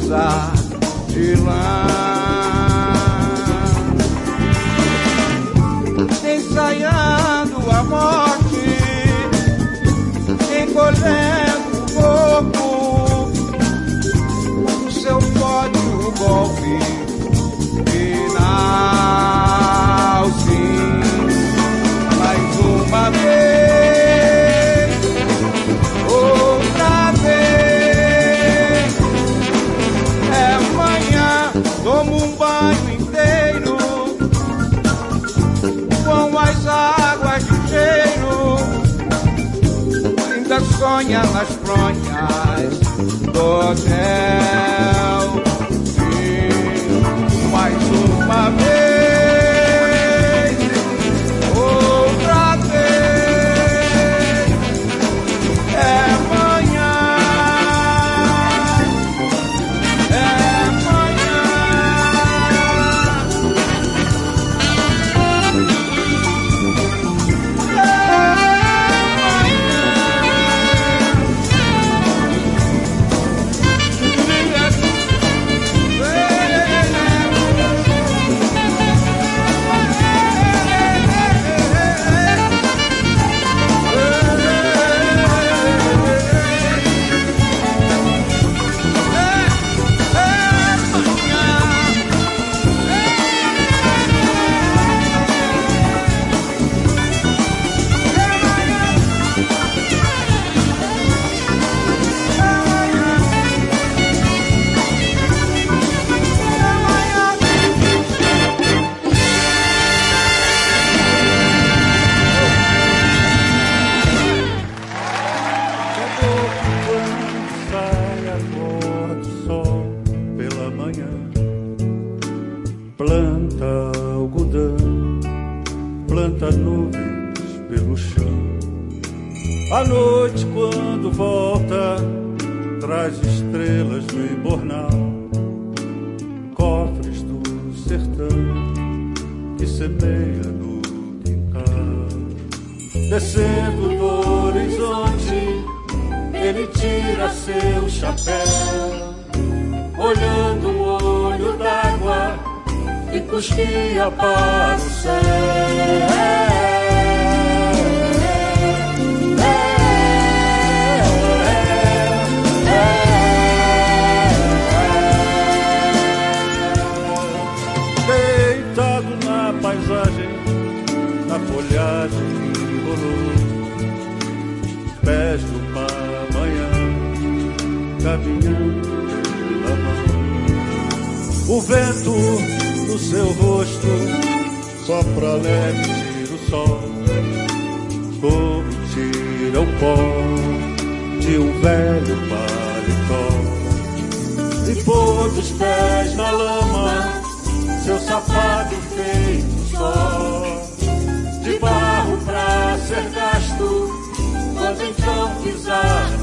cruzar de lá. Sonha nas fronhas do hotel. E mais uma vez. Planta algodão, planta nuvens pelo chão. A noite, quando volta, traz estrelas no embornal, cofres do sertão que semeia no quintal. Descendo do horizonte, ele tira seu chapéu, olhando o olho d'água e cusquia para o céu. folhagem rolou Pés do pamanhã Caminhando pela mão O vento no seu rosto, só pra leve o sol, como tira o é pó de um velho paletó. E pôr os pés na lama, seu sapato feito só, de barro pra ser gasto, quando então pisar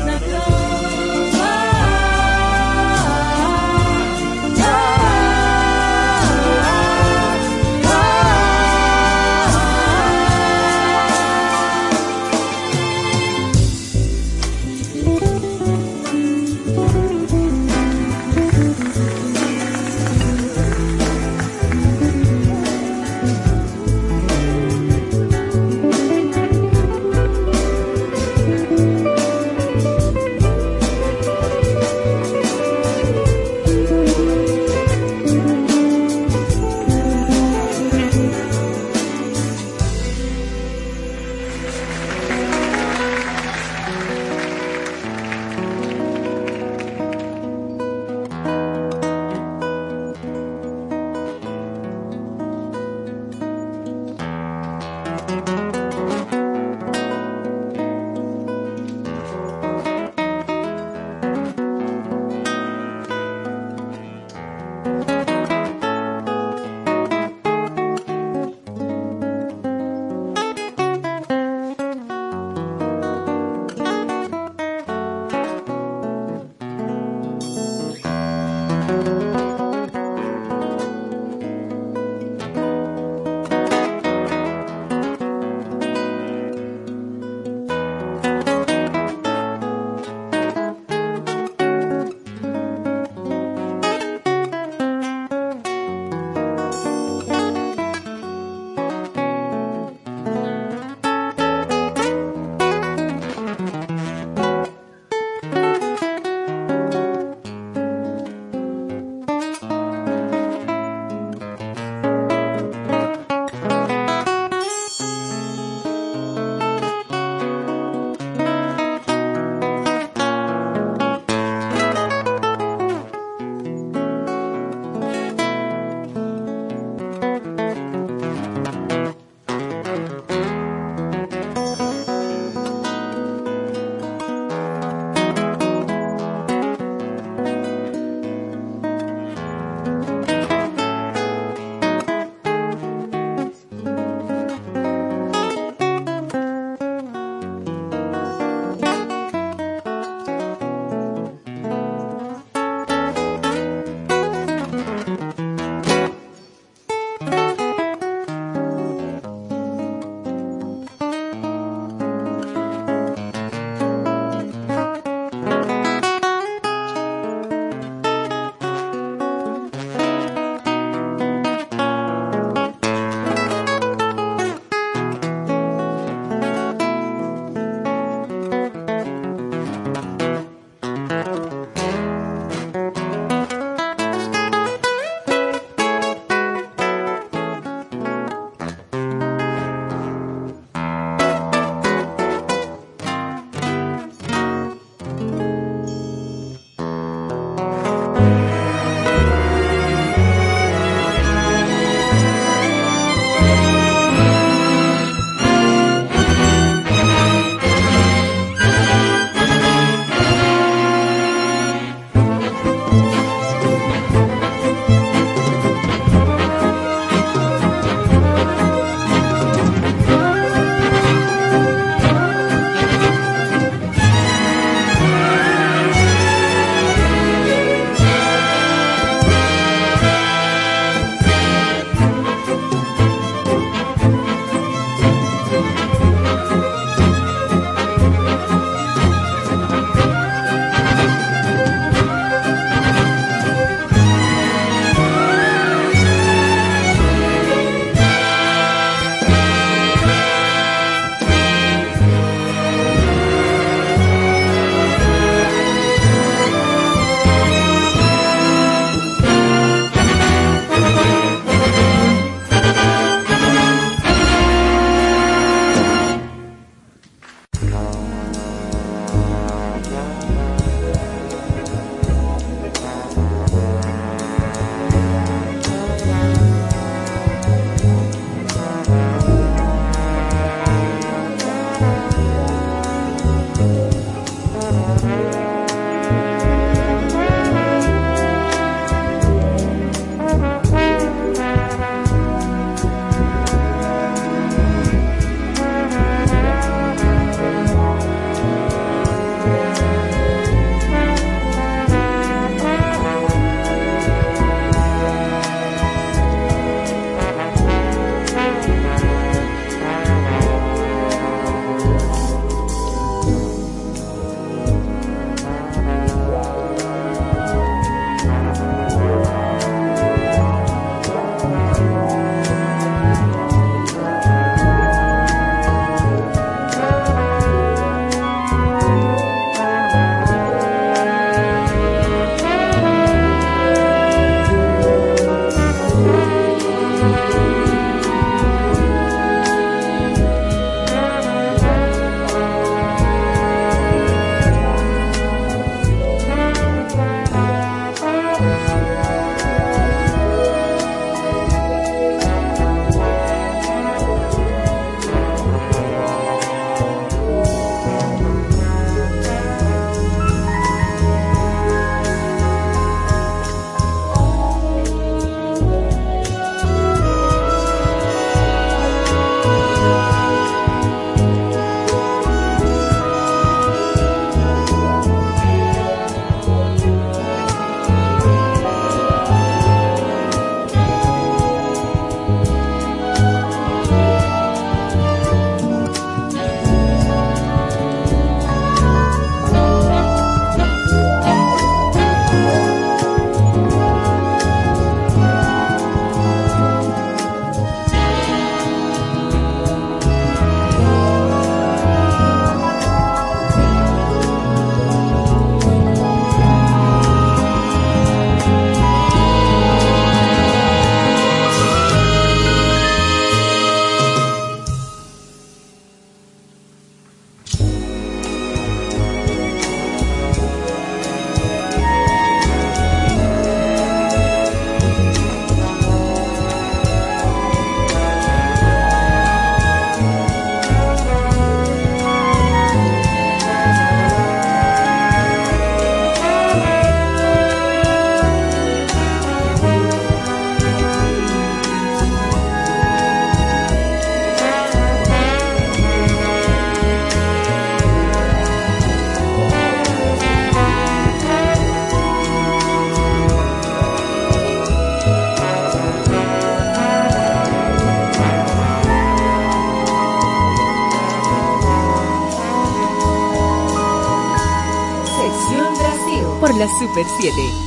Super 7.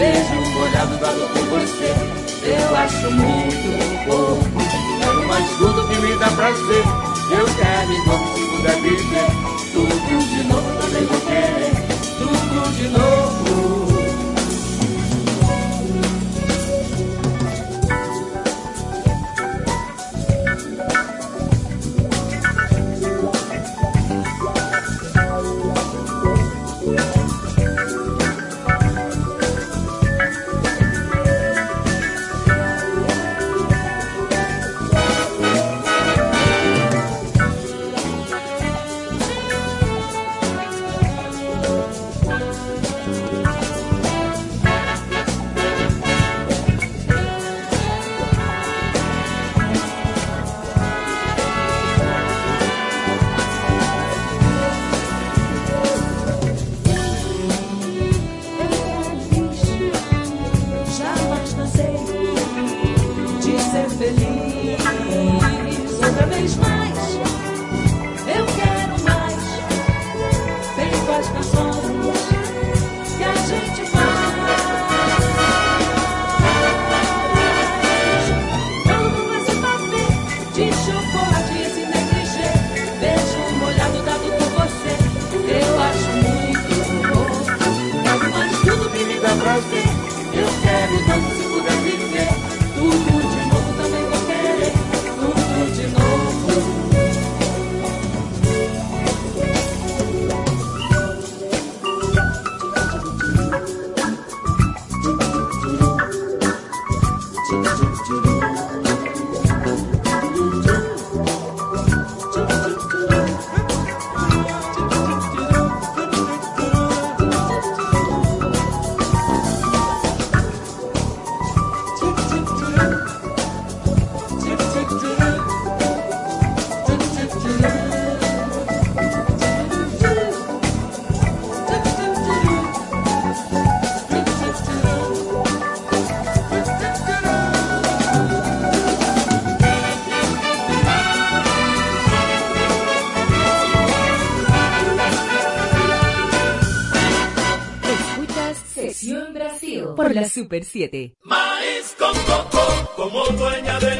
Vejo molhado dado por você. Eu acho muito pouco. Quero mais tudo que me dá prazer. Super 7. Maíz con coco, como dueña del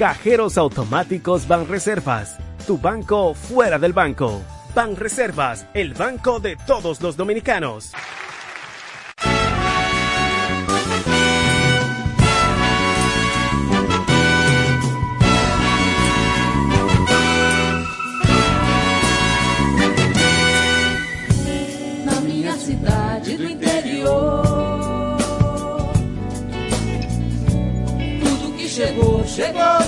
Cajeros automáticos Banreservas. Tu banco fuera del banco. Banreservas, el banco de todos los dominicanos. chegou, chegou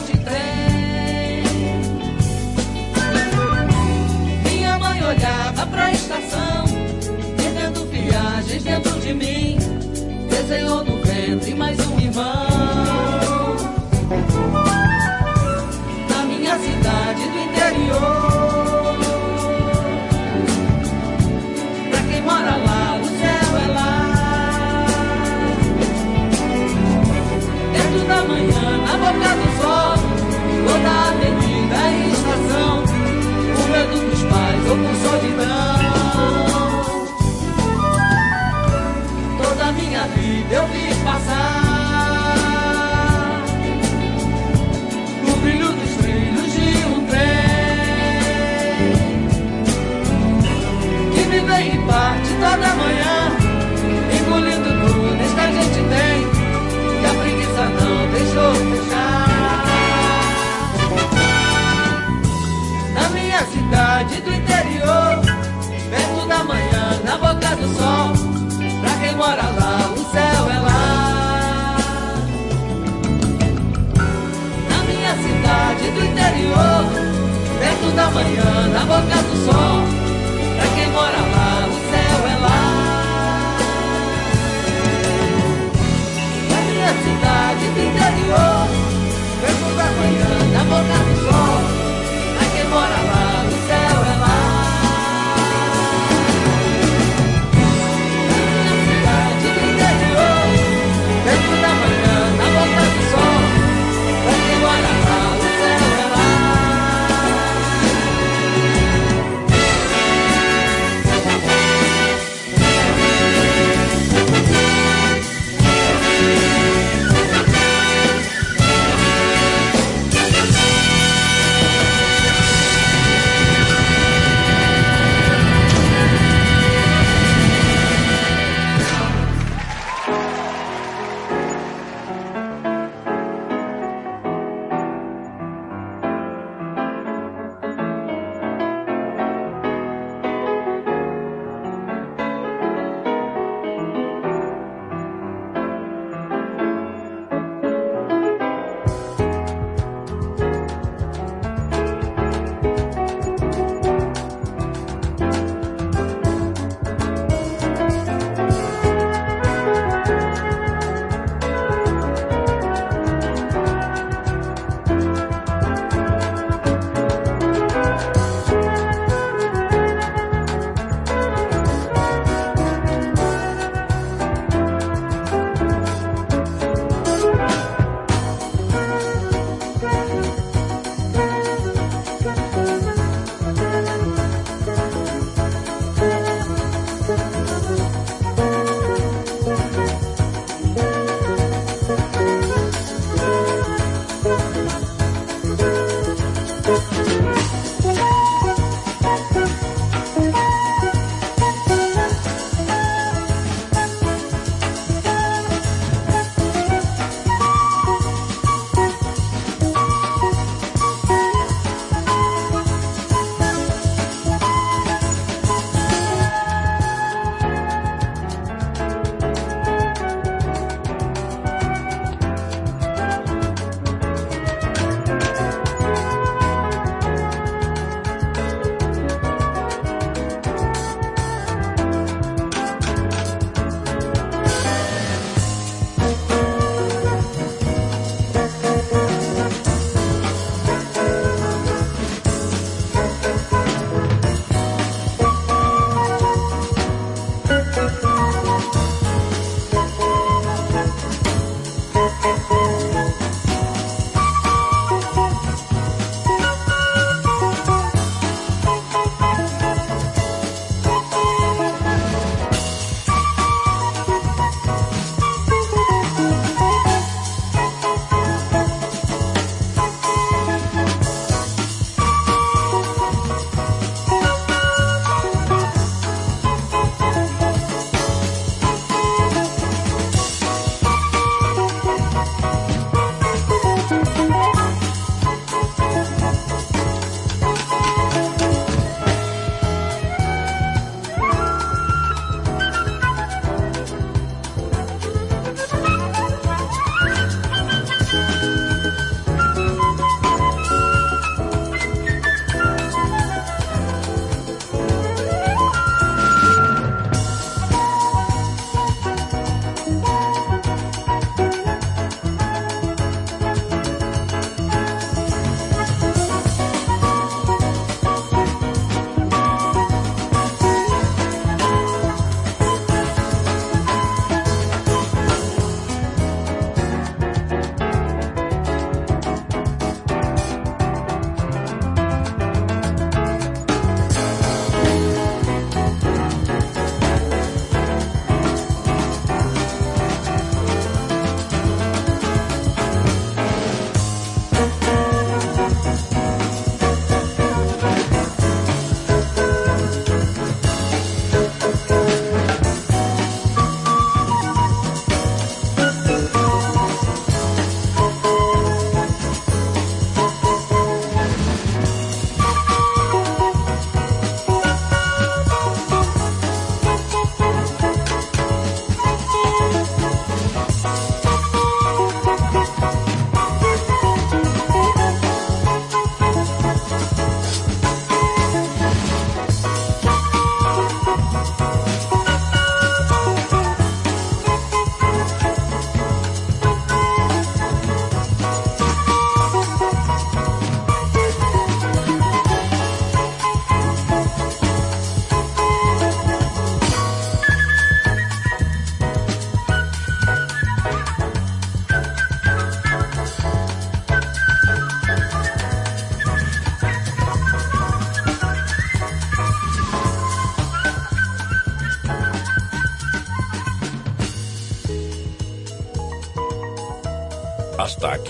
Desenhou no ventre mais um irmão. Na minha cidade do interior. Pra quem mora lá, o céu é lá. Dentro da manhã, na boca do sol, toda avenida e estação. Com medo dos pais ou com solidão. Amanhã, na boca do sol.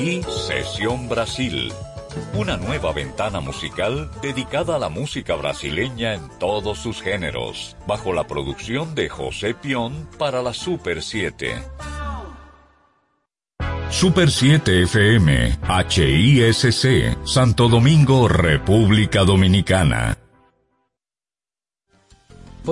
Aquí, Sesión Brasil. Una nueva ventana musical dedicada a la música brasileña en todos sus géneros, bajo la producción de José Pion para la Super 7. Super 7 FM, HISC, Santo Domingo, República Dominicana.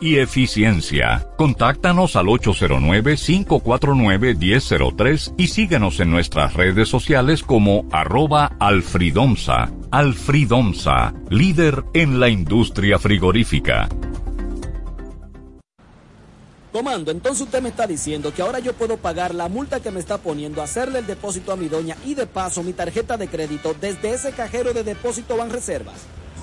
y eficiencia. Contáctanos al 809-549-1003 y síguenos en nuestras redes sociales como arroba alfridomsa. Alfridomsa, líder en la industria frigorífica. Comando, entonces usted me está diciendo que ahora yo puedo pagar la multa que me está poniendo, hacerle el depósito a mi doña y de paso mi tarjeta de crédito desde ese cajero de depósito Banreservas.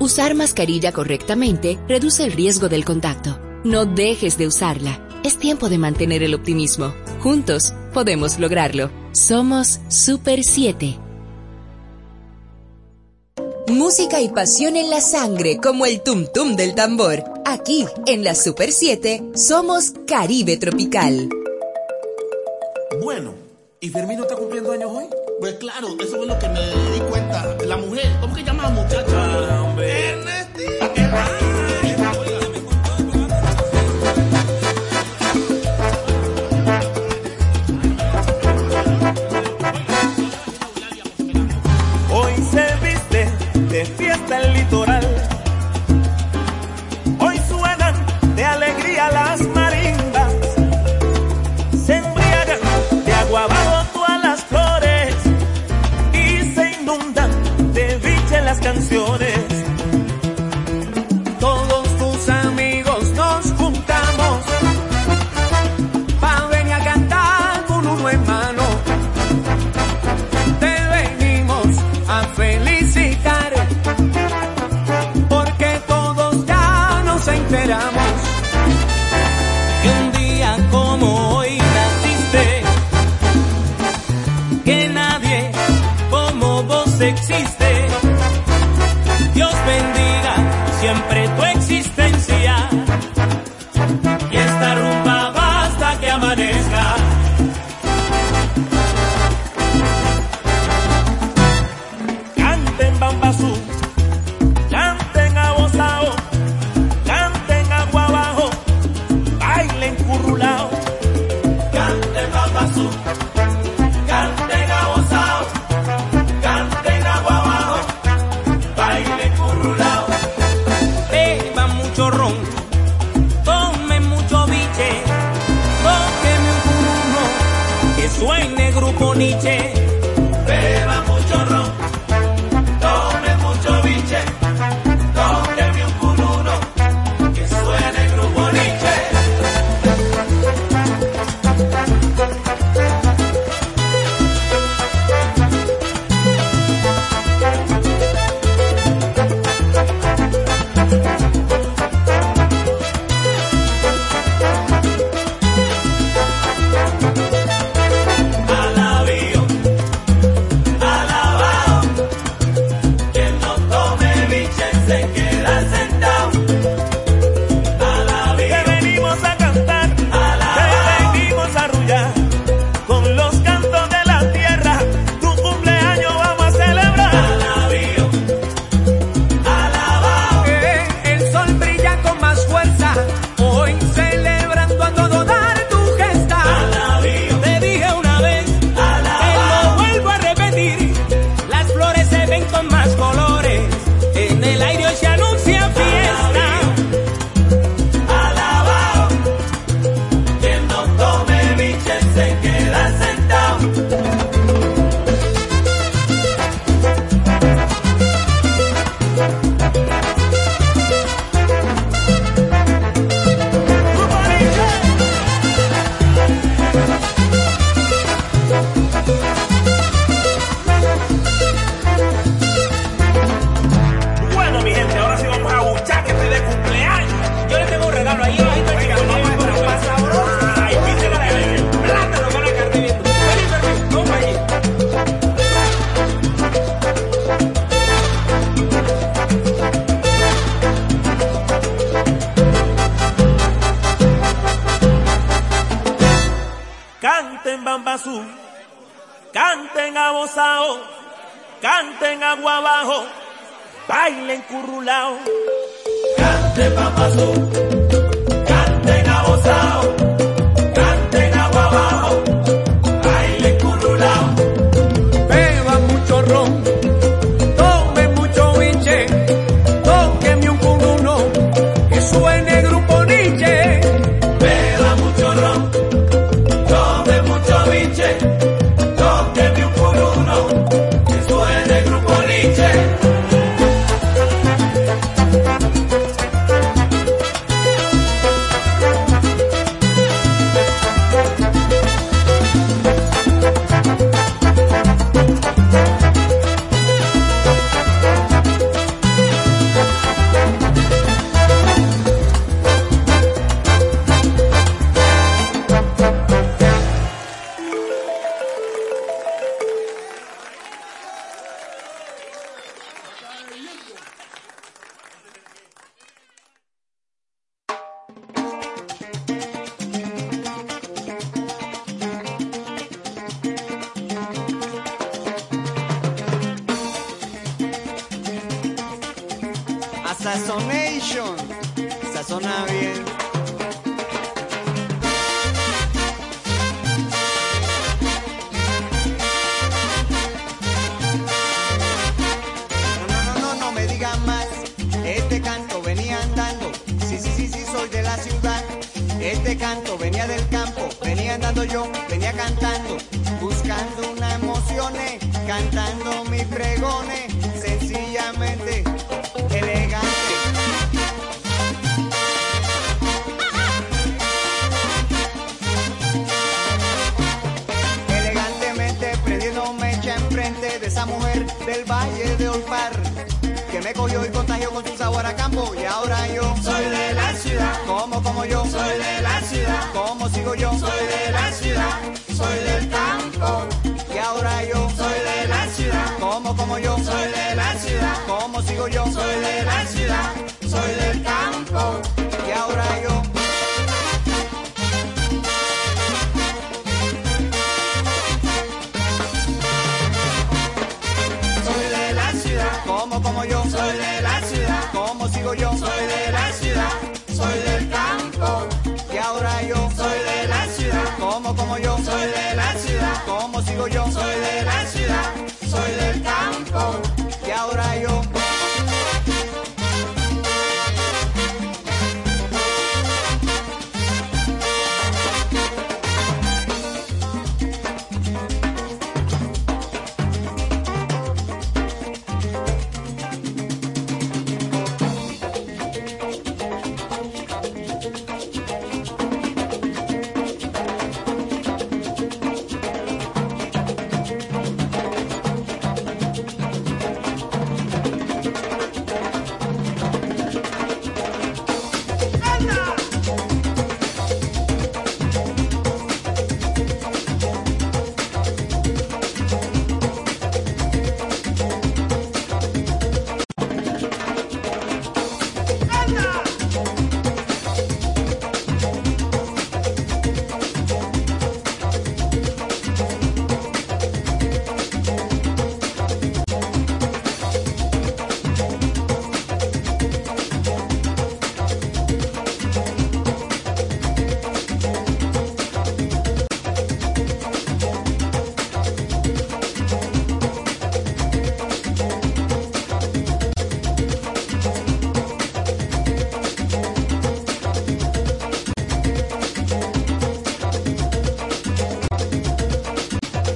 Usar mascarilla correctamente reduce el riesgo del contacto. No dejes de usarla. Es tiempo de mantener el optimismo. Juntos podemos lograrlo. Somos Super 7. Música y pasión en la sangre como el tum tum del tambor. Aquí, en la Super 7, somos Caribe Tropical. Bueno, ¿y Fermino está cumpliendo años hoy? Pues claro, eso es lo que me di cuenta. La mujer, ¿cómo que llama muchacha? Hoy Thank you. yo soy de la ciudad, soy del campo. Y ahora yo soy de la ciudad, como como yo soy de la ciudad, como sigo yo soy de la ciudad. yo. Soy de